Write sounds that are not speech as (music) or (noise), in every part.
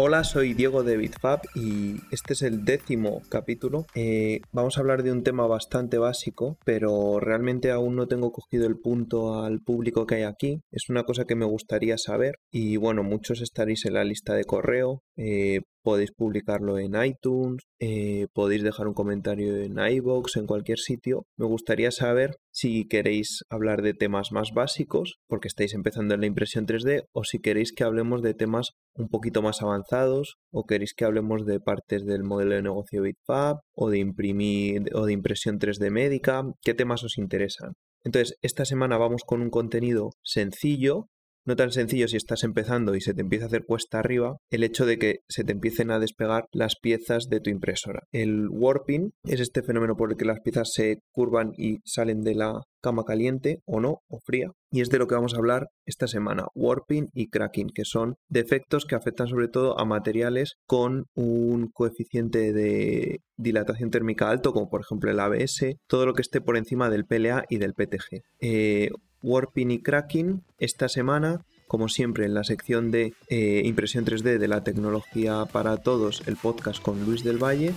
Hola, soy Diego de BitFab y este es el décimo capítulo. Eh, vamos a hablar de un tema bastante básico, pero realmente aún no tengo cogido el punto al público que hay aquí. Es una cosa que me gustaría saber y bueno, muchos estaréis en la lista de correo. Eh, podéis publicarlo en iTunes, eh, podéis dejar un comentario en iBox, en cualquier sitio. Me gustaría saber si queréis hablar de temas más básicos, porque estáis empezando en la impresión 3D, o si queréis que hablemos de temas un poquito más avanzados, o queréis que hablemos de partes del modelo de negocio BitFab, o de imprimir, o de impresión 3D médica, qué temas os interesan. Entonces, esta semana vamos con un contenido sencillo, no tan sencillo si estás empezando y se te empieza a hacer cuesta arriba el hecho de que se te empiecen a despegar las piezas de tu impresora. El warping es este fenómeno por el que las piezas se curvan y salen de la cama caliente o no, o fría. Y es de lo que vamos a hablar esta semana, warping y cracking, que son defectos que afectan sobre todo a materiales con un coeficiente de dilatación térmica alto, como por ejemplo el ABS, todo lo que esté por encima del PLA y del PTG. Eh, warping y cracking esta semana como siempre en la sección de eh, impresión 3D de la tecnología para todos, el podcast con Luis del Valle.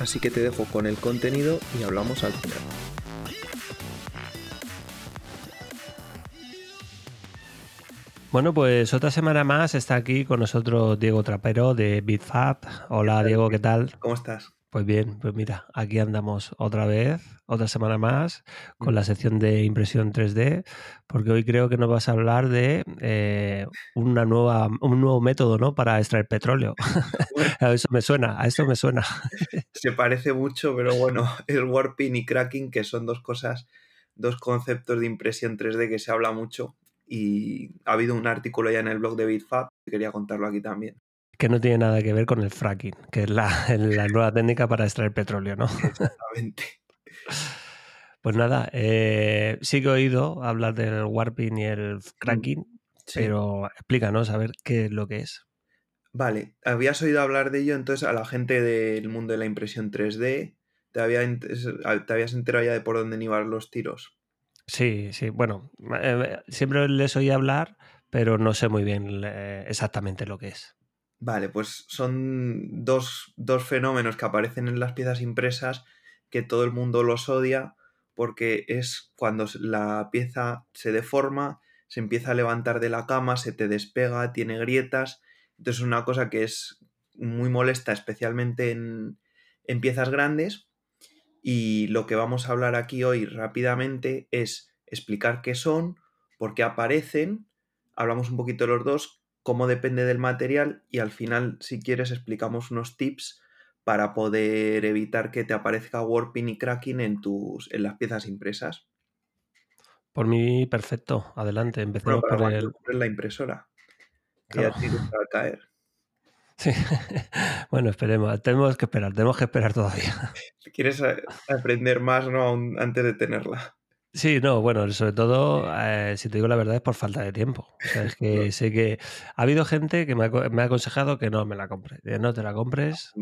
Así que te dejo con el contenido y hablamos al final. Bueno, pues otra semana más está aquí con nosotros Diego Trapero de BitFab. Hola Diego, ¿qué tal? ¿Cómo estás? Pues bien, pues mira, aquí andamos otra vez, otra semana más, con la sección de impresión 3D, porque hoy creo que nos vas a hablar de eh, una nueva, un nuevo método ¿no? para extraer petróleo. (laughs) a eso me suena, a eso me suena. (laughs) Se parece mucho, pero bueno, (laughs) el warping y cracking, que son dos cosas, dos conceptos de impresión 3D que se habla mucho. Y ha habido un artículo ya en el blog de BitFab, quería contarlo aquí también que no tiene nada que ver con el fracking, que es la, (laughs) nueva técnica para extraer petróleo, ¿no? Exactamente. (laughs) Pues nada, eh, sí que he oído hablar del warping y el cracking, mm, pero explícanos a ver qué es lo que es. Vale, habías oído hablar de ello, entonces a la gente del mundo de la impresión 3D, ¿te, habías enterado ya de por dónde iban los tiros? Sí, sí, bueno, eh, siempre les oí hablar, pero no sé muy bien eh, exactamente lo que es. Vale, pues son dos, fenómenos que aparecen en las piezas impresas que todo el mundo los odia porque es cuando la pieza se deforma, se empieza a levantar de la cama, se te despega, tiene grietas. Entonces es una cosa que es muy molesta, especialmente en, en piezas grandes. Y lo que vamos a hablar aquí hoy rápidamente es explicar qué son, por qué aparecen, hablamos un poquito de los dos, cómo depende del material y al final, si quieres, explicamos unos tips para poder evitar que te aparezca warping y cracking en, tus, en las piezas impresas. Por mí, perfecto. Adelante, empecemos por el... la impresora. Que ya tienes para caer. (laughs) Sí. bueno, esperemos. Tenemos que esperar, tenemos que esperar todavía. (laughs) ¿Quieres aprender más ¿no? antes de tenerla? Sí, no, bueno, sobre todo, eh, si te digo la verdad, es por falta de tiempo. O sea, es que (laughs) sé que ha habido gente que me ha, aconsejado que no me la compre. No te la compres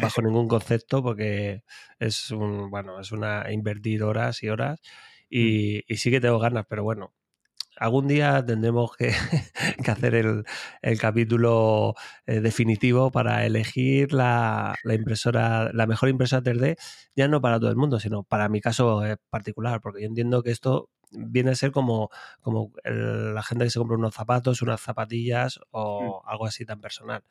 bajo ningún concepto porque es un, bueno, es una invertir horas y horas mm. y, y sí que tengo ganas, pero bueno, algún día tendremos que, (laughs) hacer el, capítulo eh, definitivo para elegir la, impresora, la mejor impresora 3D, ya no para todo el mundo, sino para mi caso particular, porque yo entiendo que esto viene a ser como, como la gente que se compra unos zapatos, unas zapatillas o mm. algo así tan personal.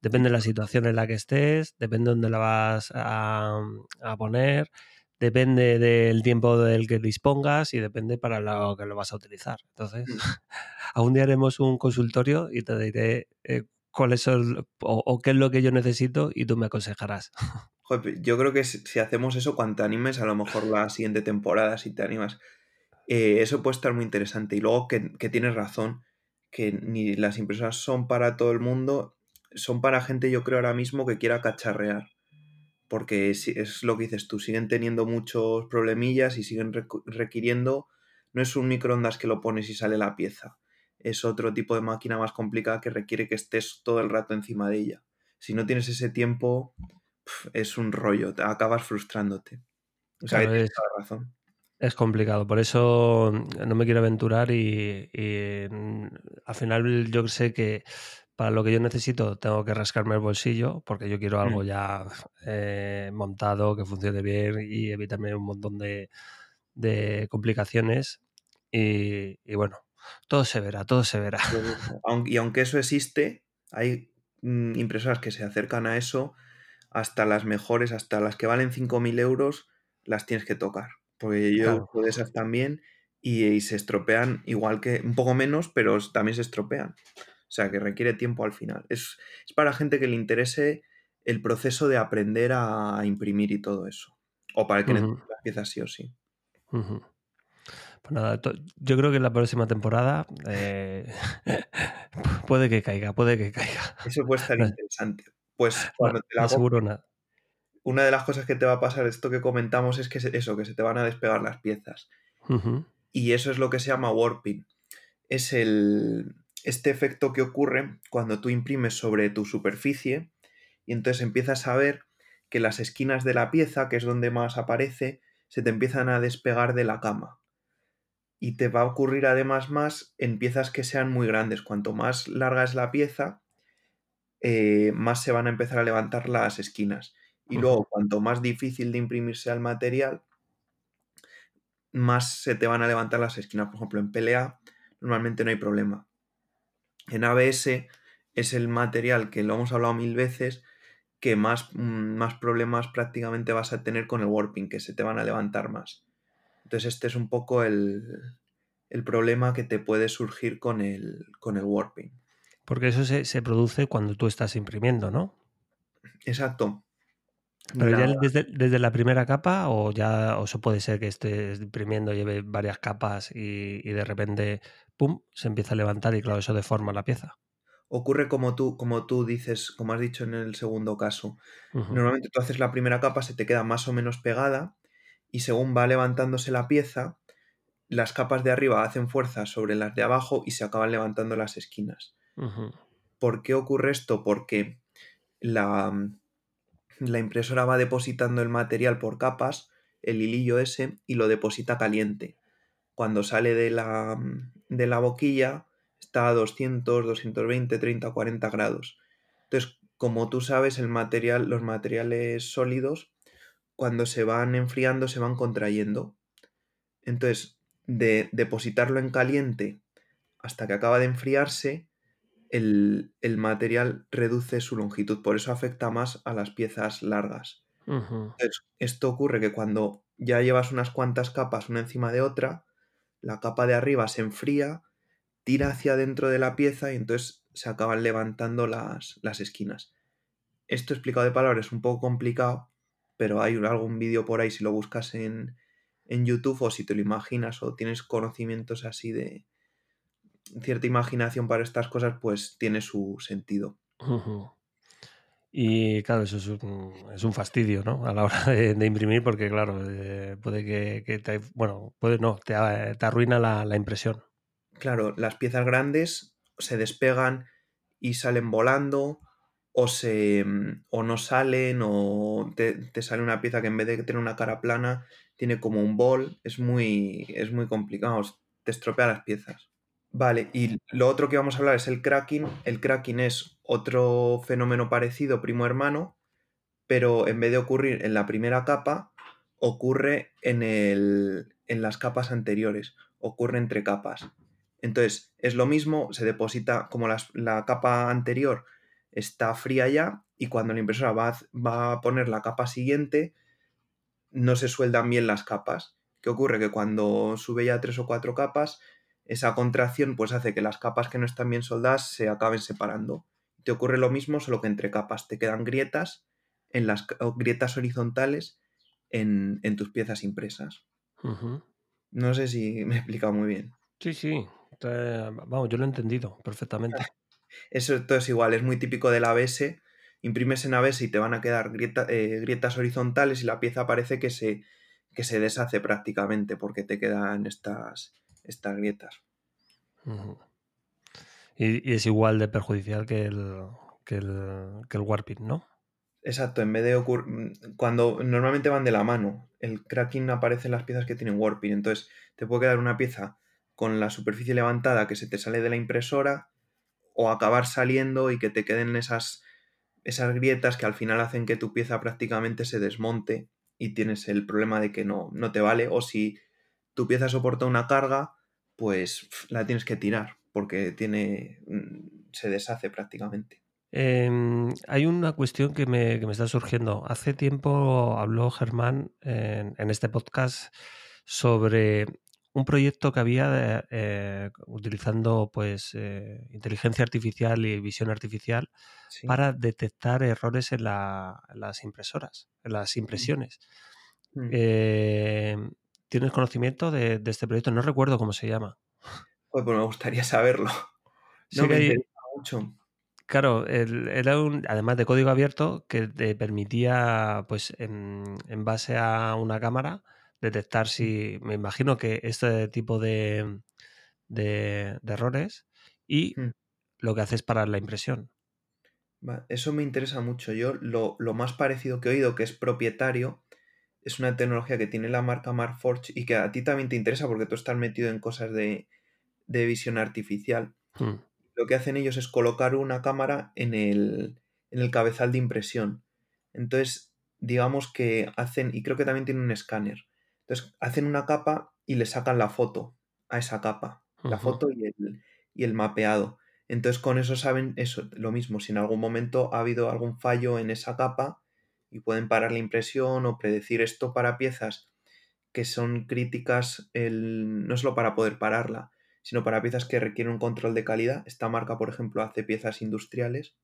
Depende de la situación en la que estés, depende de dónde la vas a, a poner depende del tiempo del que dispongas y depende para lo que lo vas a utilizar. Entonces, mm. (laughs) algún día haremos un consultorio y te diré eh, cuáles son o, qué es lo que yo necesito y tú me aconsejarás. (laughs) yo creo que si hacemos eso, cuando te animes, a lo mejor la siguiente temporada, si te animas, eh, eso puede estar muy interesante. Y luego que, que tienes razón, que ni las impresoras son para todo el mundo, son para gente, yo creo, ahora mismo que quiera cacharrear porque es lo que dices tú, siguen teniendo muchos problemillas y siguen requiriendo, no es un microondas que lo pones y sale la pieza, es otro tipo de máquina más complicada que requiere que estés todo el rato encima de ella. Si no tienes ese tiempo, es un rollo, te acabas frustrándote. O sea, tienes toda razón. Es complicado, por eso no me quiero aventurar y, y, mm, al final yo sé que para lo que yo necesito tengo que rascarme el bolsillo porque yo quiero algo Mm. ya eh, montado, que funcione bien y evitarme un montón de, de complicaciones. Y, y bueno, todo se verá, todo se verá. (laughs) Aun- Y aunque eso existe, hay mm, impresoras que se acercan a eso, hasta las mejores, hasta las que valen 5.000 euros, las tienes que tocar. Porque yo Claro. de esas también y, y se estropean igual que, un poco menos, pero también se estropean. O sea, que requiere tiempo al final. Es, es para gente que le interese el proceso de aprender a imprimir y todo eso. O para el que Ujú. necesite las piezas sí o sí. Pues nada, yo creo que en la próxima temporada eh, (laughs) puede que caiga, puede que caiga. Eso puede estar No, interesante. Pues no, (laughs) cuando te no la aseguro nada. una de las cosas que te va a pasar, esto que comentamos, es que se- eso, que se te van a despegar las piezas. Y eso es lo que se llama warping. Es el, este efecto que ocurre cuando tú imprimes sobre tu superficie y entonces empiezas a ver que las esquinas de la pieza, que es donde más aparece, se te empiezan a despegar de la cama. Y te va a ocurrir además más en piezas que sean muy grandes. Cuanto más larga es la pieza, eh, más se van a empezar a levantar las esquinas. Y luego, cuanto más difícil de imprimir sea el material, más se te van a levantar las esquinas. Por ejemplo, en PLA normalmente no hay problema. En ABS es el material que lo hemos hablado mil veces, que más, mm, más problemas prácticamente vas a tener con el warping, que se te van a levantar más. Entonces este es un poco el, el problema que te puede surgir con el, con el warping. Porque eso se, se produce cuando tú estás imprimiendo, ¿no? Exacto. Pero La- ya desde, desde la primera capa o ya o eso puede ser que estés imprimiendo, lleve varias capas y, y de repente, ¡pum!, se empieza a levantar y claro, eso deforma la pieza. ocurre como tú, como tú dices, como has dicho en el segundo caso. Normalmente tú haces la primera capa, se te queda más o menos pegada y según va levantándose la pieza, las capas de arriba hacen fuerza sobre las de abajo y se acaban levantando las esquinas. ¿Por qué ocurre esto? Porque la, la impresora va depositando el material por capas, el hilillo ese, y lo deposita caliente. Cuando sale de la, de la boquilla está a 200, 220, 30, 40 grados. Entonces, como tú sabes, el material, los materiales sólidos, cuando se van enfriando, se van contrayendo. Entonces, de depositarlo en caliente hasta que acaba de enfriarse, el, el material reduce su longitud, por eso afecta más a las piezas largas. Entonces, esto ocurre que cuando ya llevas unas cuantas capas una encima de otra, la capa de arriba se enfría, tira hacia dentro de la pieza y entonces se acaban levantando las, las esquinas. Esto explicado de palabras es un poco complicado, pero hay algún vídeo por ahí si lo buscas en, en YouTube o si te lo imaginas o tienes conocimientos así de cierta imaginación para estas cosas, pues tiene su sentido. Y claro, eso es un, es un fastidio, ¿no? A la hora de, de imprimir, porque claro, eh, puede que, que te, bueno, puede no, te, te arruina la, la impresión. Claro, las piezas grandes se despegan y salen volando o se mm, o no salen o te, te sale una pieza que en vez de tener una cara plana tiene como un bol, es muy es muy complicado, te estropea las piezas. Vale, y lo otro que vamos a hablar es el cracking. El cracking es otro fenómeno parecido, primo hermano, pero en vez de ocurrir en la primera capa, ocurre en, el, en las capas anteriores, ocurre entre capas. Entonces, es lo mismo, se deposita como la capa anterior está fría ya y cuando la impresora va va a poner la capa siguiente, no se sueldan bien las capas. ¿Qué ocurre? Que cuando sube ya tres o cuatro capas, esa contracción pues hace que las capas que no están bien soldadas se acaben separando. Te ocurre lo mismo, solo que entre capas te quedan grietas, en las grietas horizontales en, en tus piezas impresas. No sé si me he explicado muy bien. Sí, sí. te- vamos, yo lo he entendido perfectamente. (laughs) Eso esto es igual, es muy típico del ABS. Imprimes en ABS y te van a quedar grieta- eh, grietas horizontales y la pieza parece que se, que se deshace prácticamente porque te quedan estas, estas grietas. Y, y es igual de perjudicial que el, que el, que el warping, ¿no? Exacto, en vez de ocurrir. Cuando normalmente van de la mano, el cracking aparece en las piezas que tienen warping. Entonces, te puede quedar una pieza con la superficie levantada que se te sale de la impresora, o acabar saliendo y que te queden esas, esas grietas que al final hacen que tu pieza prácticamente se desmonte y tienes el problema de que no, no te vale o si tu pieza soporta una carga, pues la tienes que tirar porque tiene, mm, se deshace prácticamente. Em, hay una cuestión que me, está surgiendo. Hace tiempo habló Germán en, este podcast sobre un proyecto que había eh, utilizando pues eh, inteligencia artificial y visión artificial para detectar errores en, las impresoras, en las impresiones. Mm. Em, ¿Tienes conocimiento de, este proyecto? No recuerdo cómo se llama. Pues, me gustaría saberlo. (laughs) No me interesa mucho. Claro, era un, además de código abierto que te permitía, pues, en, base a una cámara, detectar si, me imagino que este tipo de, de, errores y lo que haces para la impresión. eso me interesa mucho. Yo lo, más parecido que he oído, que es propietario, es una tecnología que tiene la marca Marforge y que a ti también te interesa porque tú estás metido en cosas de, visión artificial. Mm lo que hacen ellos es colocar una cámara en el, en el cabezal de impresión. Entonces, digamos que hacen, y creo que también tienen un escáner. Entonces, hacen una capa y le sacan la foto a esa capa, la foto y el, y el mapeado. Entonces, con eso saben eso, lo mismo, si en algún momento ha habido algún fallo en esa capa y pueden parar la impresión o predecir esto para piezas que son críticas, el, no solo para poder pararla, sino para piezas que requieren un control de calidad. Esta marca, por ejemplo, hace piezas industriales.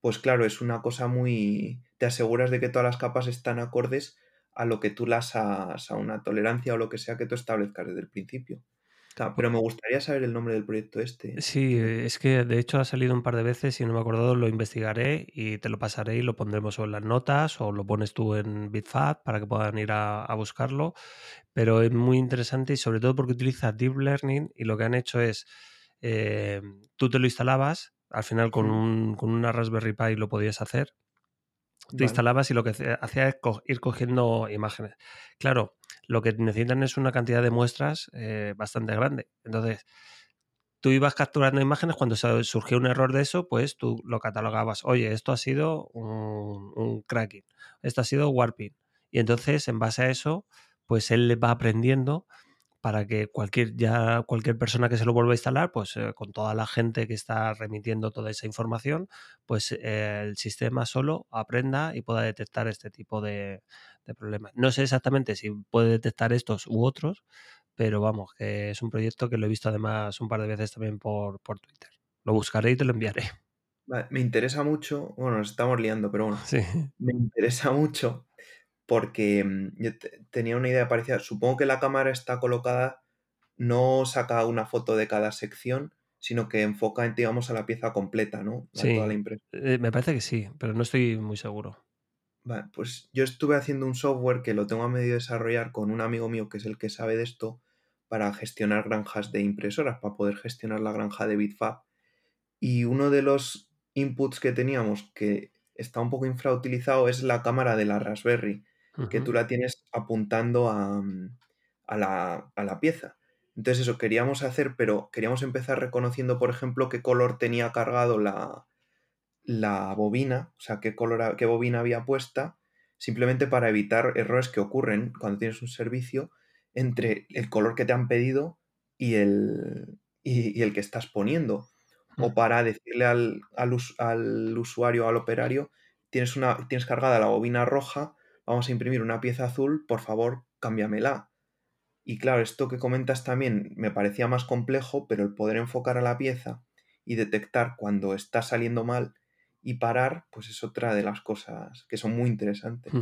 Pues claro, es una cosa muy... Te aseguras de que todas las capas están acordes a lo que tú las has, a una tolerancia o lo que sea que tú establezcas desde el principio. Pero me gustaría saber el nombre del proyecto este. Sí, es que de hecho ha salido un par de veces y no me he acordado, lo investigaré y te lo pasaré y lo pondremos en las notas o lo pones tú en BitFab para que puedan ir a, buscarlo. Pero es muy interesante y sobre todo porque utiliza Deep Learning y lo que han hecho es, eh, tú te lo instalabas, al final con, un, con una Raspberry Pi lo podías hacer, te instalabas y lo que hacía es ir cogiendo imágenes. Claro, lo que necesitan es una cantidad de muestras eh, bastante grande. Entonces, tú ibas capturando imágenes, cuando surgió un error de eso, pues tú lo catalogabas. Oye, esto ha sido un, cracking, esto ha sido warping. Y entonces, en base a eso, pues él va aprendiendo para que cualquier, ya cualquier persona que se lo vuelva a instalar, pues eh, con toda la gente que está remitiendo toda esa información, pues eh, el sistema solo aprenda y pueda detectar este tipo de, problemas. No sé exactamente si puede detectar estos u otros, pero vamos, que es un proyecto que lo he visto además un par de veces también por, por Twitter. Lo buscaré y te lo enviaré. (laughs) me interesa mucho, bueno, nos estamos liando, pero bueno, sí. me interesa mucho porque mm, yo tenía una idea parecida. Supongo que la cámara está colocada, no saca una foto de cada sección, sino que enfoca, digamos, a la pieza completa, ¿no? sí, toda la eh, me parece que sí, pero no estoy muy seguro. Vale, pues yo estuve haciendo un software que lo tengo a medio desarrollar con un amigo mío que es el que sabe de esto para gestionar granjas de impresoras, para poder gestionar la granja de Bitfab. Y uno de los inputs que teníamos que está un poco infrautilizado es la cámara de la Raspberry que tú la tienes apuntando mm, a, la, pieza. Entonces eso queríamos hacer, pero queríamos empezar reconociendo, por ejemplo, qué color tenía cargado la, la bobina, o sea, qué, color, qué bobina había puesta, simplemente para evitar errores que ocurren cuando tienes un servicio entre el color que te han pedido y el, y, el que estás poniendo. O para decirle al, al, al usuario, al operario, tienes, una, tienes cargada la bobina roja, vamos a imprimir una pieza azul, por favor, cámbiamela. Y claro, esto que comentas también me parecía más complejo, pero el poder enfocar a la pieza y detectar cuando está saliendo mal y parar, pues es otra de las cosas que son muy interesantes.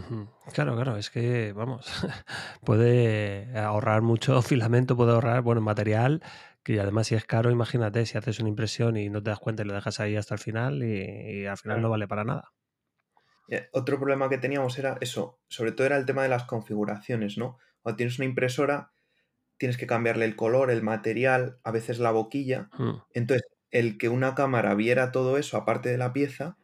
Claro, claro, es que, vamos, (laughs) puede ahorrar mucho (laughs) filamento, puede ahorrar, bueno, material, que además si es caro, imagínate, si haces una impresión y no te das cuenta y lo dejas ahí hasta el final y, al final no vale para nada. Eh, otro problema que teníamos era eso, sobre todo era el tema de las configuraciones, ¿no? Cuando tienes una impresora, tienes que cambiarle el color, el material, a veces la boquilla. Hmm. Entonces, el que una cámara viera todo eso aparte de la pieza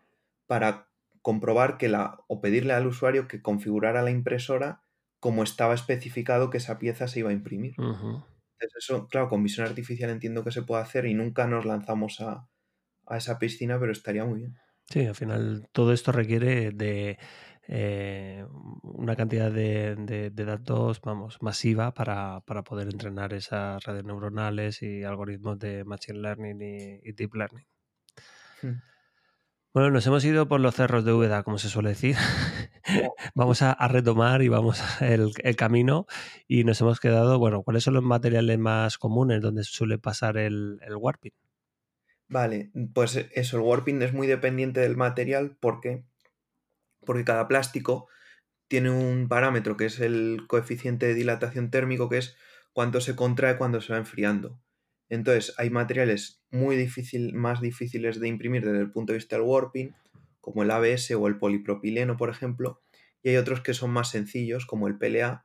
para comprobar que la, o pedirle al usuario que configurara la impresora como estaba especificado que esa pieza se iba a imprimir. Entonces, eso, claro, con visión artificial entiendo que se puede hacer y nunca nos lanzamos a, a esa piscina, pero estaría muy bien. Sí, al final todo esto requiere de eh, una cantidad de, datos, vamos, masiva para, poder entrenar esas redes neuronales y algoritmos de Machine Learning y, Deep Learning. Hmm. Bueno, nos hemos ido por los cerros de Úbeda, como se suele decir. (laughs) vamos a, retomar y vamos (laughs) el, el, camino y nos hemos quedado, bueno, ¿cuáles son los materiales más comunes donde suele pasar el, el warping? Vale, pues eso, el warping es muy dependiente del material porque porque cada plástico tiene un parámetro que es el coeficiente de dilatación térmico, que es cuánto se contrae cuando se va enfriando. Entonces, hay materiales muy difícil, más difíciles de imprimir desde el punto de vista del warping, como el ABS o el polipropileno, por ejemplo, y hay otros que son más sencillos, como el PLA,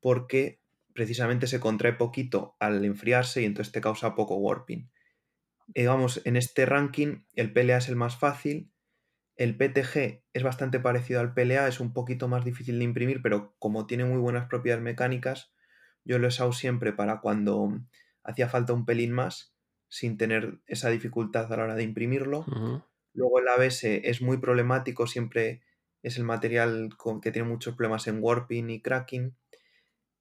porque precisamente se contrae poquito al enfriarse y entonces te causa poco warping. Eh, en este ranking, el PLA es el más fácil, el PTG es bastante parecido al PLA, es un poquito más difícil de imprimir, pero como tiene muy buenas propiedades mecánicas, yo lo he usado siempre para cuando hacía falta un pelín más, sin tener esa dificultad a la hora de imprimirlo. Luego el ABS es muy problemático, siempre es el material con, que tiene muchos problemas en warping y cracking.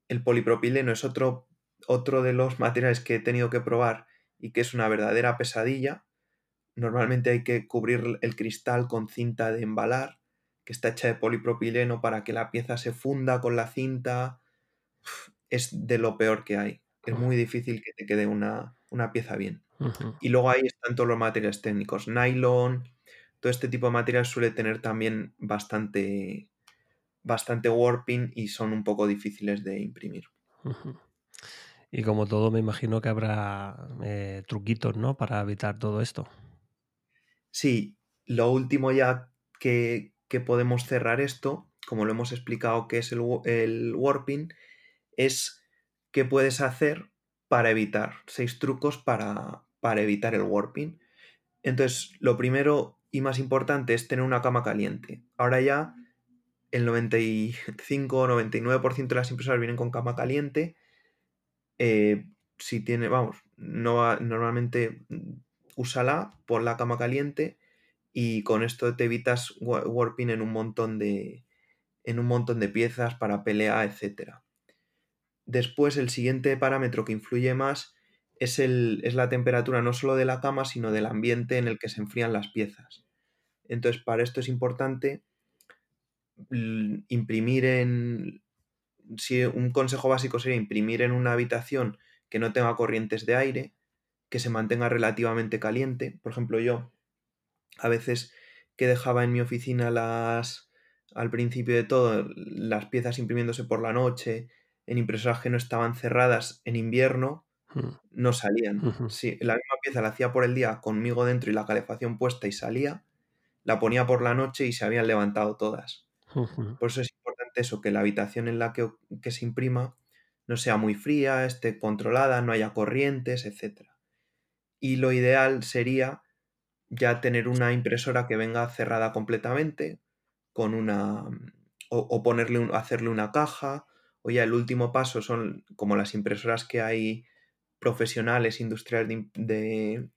El polipropileno es otro, otro de los materiales que he tenido que probar y que es una verdadera pesadilla Normalmente hay que cubrir el cristal con cinta de embalar, que está hecha de polipropileno para que la pieza se funda con la cinta. Es de lo peor que hay. Es muy difícil que te quede una, pieza bien. Y luego ahí están todos los materiales técnicos. Nylon, todo este tipo de materiales suele tener también bastante, bastante warping y son un poco difíciles de imprimir. Y como todo, me imagino que habrá eh, truquitos, ¿no? Para evitar todo esto. Sí, lo último ya que, podemos cerrar esto, como lo hemos explicado que es el, el warping, es qué puedes hacer para evitar, seis trucos para, para evitar el warping. Entonces, lo primero y más importante es tener una cama caliente. Ahora ya el 95 o 99% de las impresoras vienen con cama caliente. Eh, si tiene, vamos, no, normalmente úsala, pon la cama caliente y con esto te evitas warping en un montón de, en un montón de piezas para pelea, etc. Después el siguiente parámetro que influye más es, el, es la temperatura no solo de la cama, sino del ambiente en el que se enfrían las piezas. Entonces, para esto es importante imprimir en... Si un consejo básico sería imprimir en una habitación que no tenga corrientes de aire, que se mantenga relativamente caliente. Por ejemplo, yo a veces que dejaba en mi oficina las al principio de todo las piezas imprimiéndose por la noche en impresoras que no estaban cerradas en invierno hmm. no salían. Si la misma pieza la hacía por el día conmigo dentro y la calefacción puesta y salía, la ponía por la noche y se habían levantado todas. Por eso es importante eso, que la habitación en la que, que se imprima no sea muy fría, esté controlada, no haya corrientes, etcétera y lo ideal sería ya tener una impresora que venga cerrada completamente con una o, ponerle hacerle una caja. O ya el último paso son como las impresoras que hay profesionales industriales de,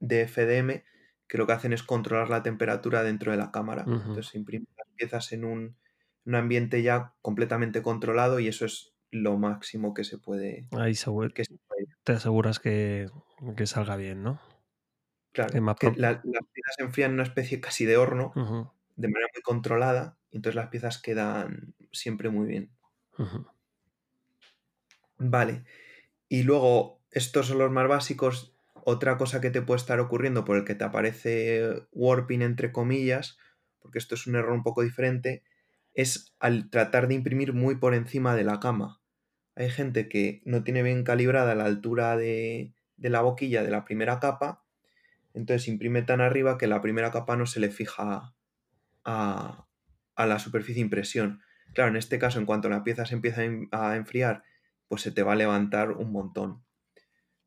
de, FDM que lo que hacen es controlar la temperatura dentro de la cámara. Entonces imprimen las piezas en un, ambiente ya completamente controlado y eso es lo máximo que se puede, Ahí que se puede. te aseguras que, que salga bien, ¿no? Claro, que las piezas se enfrían en una especie casi de horno, de manera muy controlada, y entonces las piezas quedan siempre muy bien. Vale. Y luego, estos son los más básicos. Otra cosa que te puede estar ocurriendo por el que te aparece warping entre comillas, porque esto es un error un poco diferente, es al tratar de imprimir muy por encima de la cama. Hay gente que no tiene bien calibrada la altura de, de la boquilla de la primera capa, entonces imprime tan arriba que la primera capa no se le fija a, la superficie de impresión. Claro, en este caso, en cuanto la pieza se empieza a enfriar, pues se te va a levantar un montón.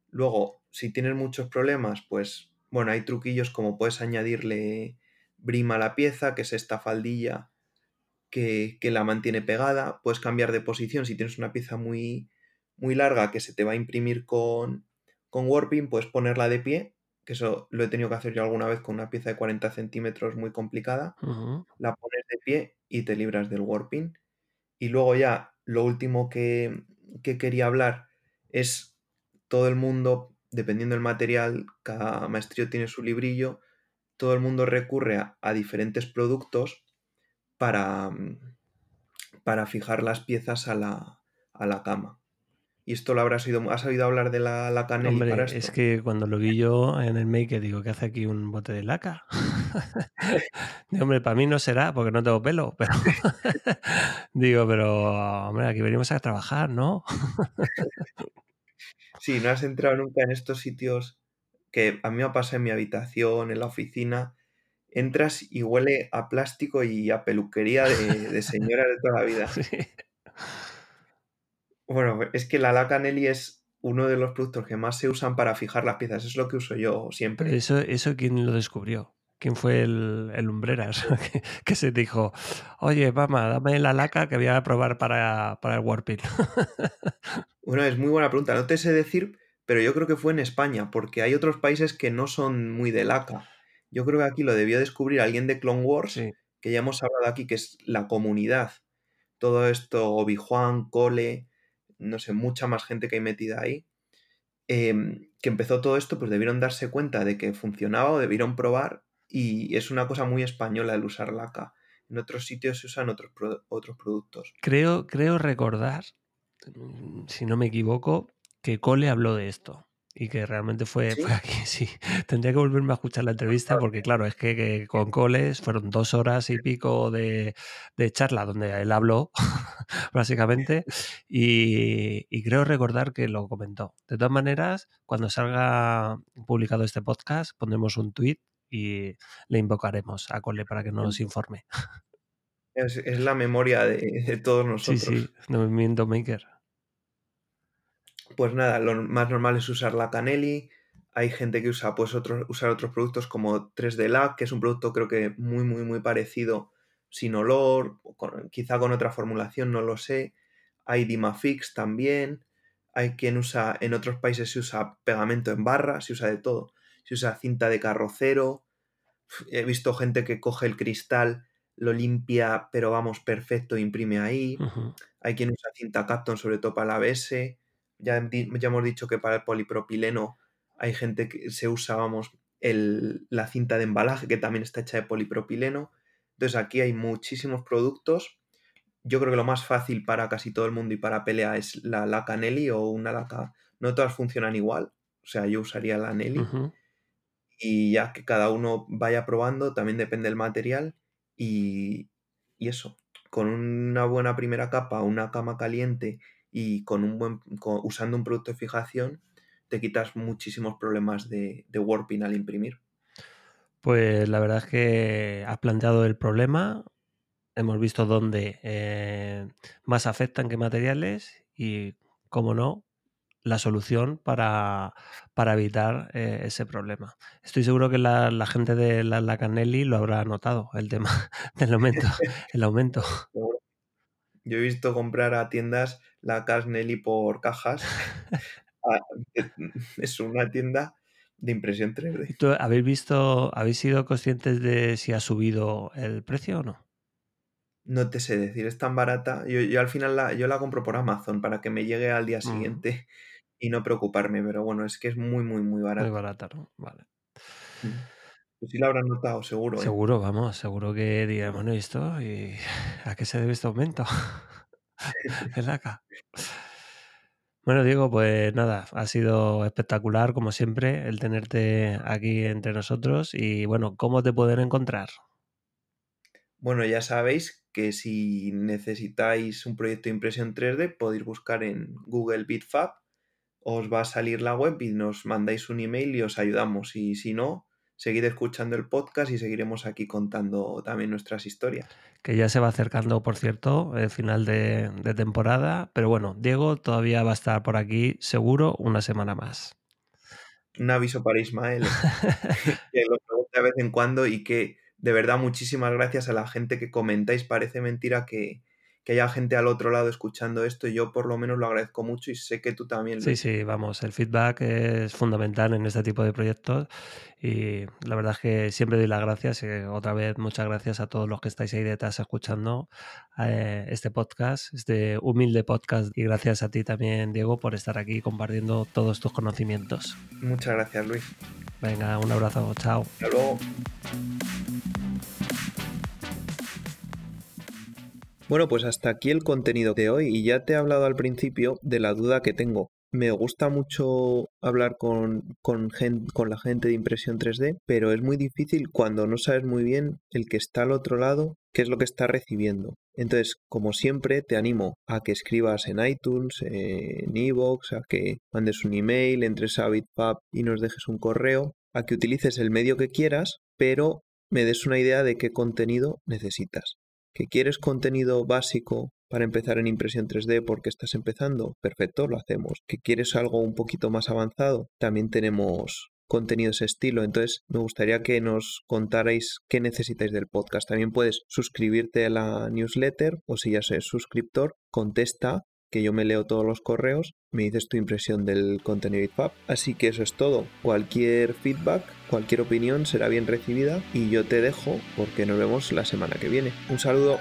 Luego, si tienes muchos problemas, pues bueno, hay truquillos como puedes añadirle brima a la pieza, que es esta faldilla que, que, la mantiene pegada. Puedes cambiar de posición si tienes una pieza muy, muy larga que se te va a imprimir con, con Warping puedes ponerla de pie, que eso lo he tenido que hacer yo alguna vez con una pieza de 40 centímetros muy complicada. La pones de pie y te libras del warping. Y luego ya, lo último que, que quería hablar es todo el mundo, dependiendo del material, cada maestrillo tiene su librillo, todo el mundo recurre a, diferentes productos para, para, fijar las piezas a la, a la cama. Y esto lo habrás oído, ¿has oído hablar de la laca Hombre, para esto? Es que cuando lo vi yo en el make digo, ¿qué hace aquí un bote de laca? (laughs) hombre, para mí no será, porque no tengo pelo, pero (laughs) digo, pero hombre, aquí venimos a trabajar, ¿no? (laughs) sí, no has entrado nunca en estos sitios que a mí me pasa en mi habitación, en la oficina. Entras y huele a plástico y a peluquería de, de señora de toda la vida. Sí. Bueno, es que la laca Nelly es uno de los productos que más se usan para fijar las piezas. Es lo que uso yo siempre. eso, eso quién lo descubrió? ¿Quién fue el, el umbreras (laughs) que, se dijo, oye, mamá, dame la laca que voy a probar para, para el warping? (laughs) bueno, es muy buena pregunta. No te sé decir, pero yo creo que fue en España, porque hay otros países que no son muy de laca. Yo creo que aquí lo debió descubrir alguien de Clone Wars, que ya hemos hablado aquí, que es la comunidad. Todo esto, Obi-Juan, Cole, no sé, mucha más gente que hay metida ahí, em, que empezó todo esto, pues debieron darse cuenta de que funcionaba o debieron probar y es una cosa muy española el usar laca. En otros sitios se usan otros, otros productos. Creo, creo recordar, si no me equivoco, que Cole habló de esto y que realmente fue, fue aquí, (laughs) sí. Tendría que volverme a escuchar la entrevista porque, claro, es que, con Coles fueron dos horas y pico de, charla donde él habló, (laughs) básicamente, y, creo recordar que lo comentó. De todas maneras, cuando salga publicado este podcast, pondremos un tweet y le invocaremos a Cole para que nos informe. Es, la memoria de, todos nosotros. Sí, sí, movimiento maker pues nada, lo más normal es usar la Canelli. Hay gente que usa pues otros, usar otros productos como 3D Lac, que es un producto creo que muy, muy, muy parecido, sin olor, quizá con otra formulación, no lo sé. Hay Dimafix también. Hay quien usa, en otros países se usa pegamento en barra, se usa de todo. Se usa cinta de carrocero. He visto gente que coge el cristal, lo limpia, pero vamos, perfecto, imprime ahí. Hay quien usa cinta Capton, sobre todo para la ABS ya, hemos dicho que para el polipropileno hay gente que se usa, vamos, la cinta de embalaje que también está hecha de polipropileno. Entonces aquí hay muchísimos productos. Yo creo que lo más fácil para casi todo el mundo y para pelea es la laca Nelly o una laca. No todas funcionan igual. O sea, yo usaría la Nelly. Y ya que cada uno vaya probando, también depende del material. Y, y eso, con una buena primera capa, una cama caliente y con un buen, usando un producto de fijación te quitas muchísimos problemas de, warping al imprimir. Pues la verdad es que has planteado el problema, hemos visto dónde eh, más afectan qué materiales y, como no, la solución para, evitar eh, ese problema. Estoy seguro que la, gente de la, la Canelli lo habrá notado, el tema (laughs) del aumento. el aumento. (laughs) Yo he visto comprar a tiendas la Casnelli por cajas. (laughs) Ah, es una tienda de impresión 3D. ¿Habéis visto, habéis sido conscientes de si ha subido el precio o no? No te sé decir, es tan barata. Yo, al final la, yo la compro por Amazon para que me llegue al día mm. siguiente y no preocuparme, pero bueno, es que es muy, muy, muy barata. Muy barata, ¿no? Vale. Mm. Pues sí la habrán notado, seguro. ¿eh? Seguro, vamos, seguro que digan, bueno, ¿y esto? ¿Y ¿A qué se debe este aumento? (laughs) es acá. Bueno, Diego, pues nada, ha sido espectacular, como siempre, el tenerte aquí entre nosotros. Y bueno, ¿cómo te pueden encontrar? Bueno, ya sabéis que si necesitáis un proyecto de impresión 3D, podéis buscar en Google Bitfab, os va a salir la web y nos mandáis un email y os ayudamos. Y si no, seguid escuchando el podcast y seguiremos aquí contando también nuestras historias. Que ya se va acercando, por cierto, el final de, temporada. Pero bueno, Diego todavía va a estar por aquí seguro una semana más. Un aviso para Ismael, (laughs) que lo pregunta de vez en cuando y que de verdad muchísimas gracias a la gente que comentáis. Parece mentira que, que haya gente al otro lado escuchando esto. Yo por lo menos lo agradezco mucho y sé que tú también. Sí, sí, vamos, el feedback es fundamental en este tipo de proyectos y la verdad es que siempre doy las gracias. Y otra vez, muchas gracias a todos los que estáis ahí detrás escuchando eh, este podcast, este humilde podcast. Y gracias a ti también, Diego, por estar aquí compartiendo todos tus conocimientos. Muchas gracias, Luis. Venga, un abrazo, chao. Hasta luego. Bueno, pues hasta aquí el contenido de hoy y ya te he hablado al principio de la duda que tengo. Me gusta mucho hablar con, con, con la gente de impresión 3D, pero es muy difícil cuando no sabes muy bien el que está al otro lado qué es lo que está recibiendo. Entonces, como siempre, te animo a que escribas en iTunes, en iVoox, a que mandes un email, entres a BitPub y nos dejes un correo, a que utilices el medio que quieras, pero me des una idea de qué contenido necesitas. ¿Que quieres contenido básico para empezar en impresión 3D porque estás empezando? Perfecto, lo hacemos. ¿Que quieres algo un poquito más avanzado? También tenemos contenido ese estilo. Entonces, me gustaría que nos contarais qué necesitáis del podcast. También puedes suscribirte a la newsletter o si ya eres suscriptor, contesta que yo me leo todos los correos, me dices tu impresión del contenido IFAP. Así que eso es todo. Cualquier feedback, cualquier opinión será bien recibida y yo te dejo porque nos vemos la semana que viene. Un saludo.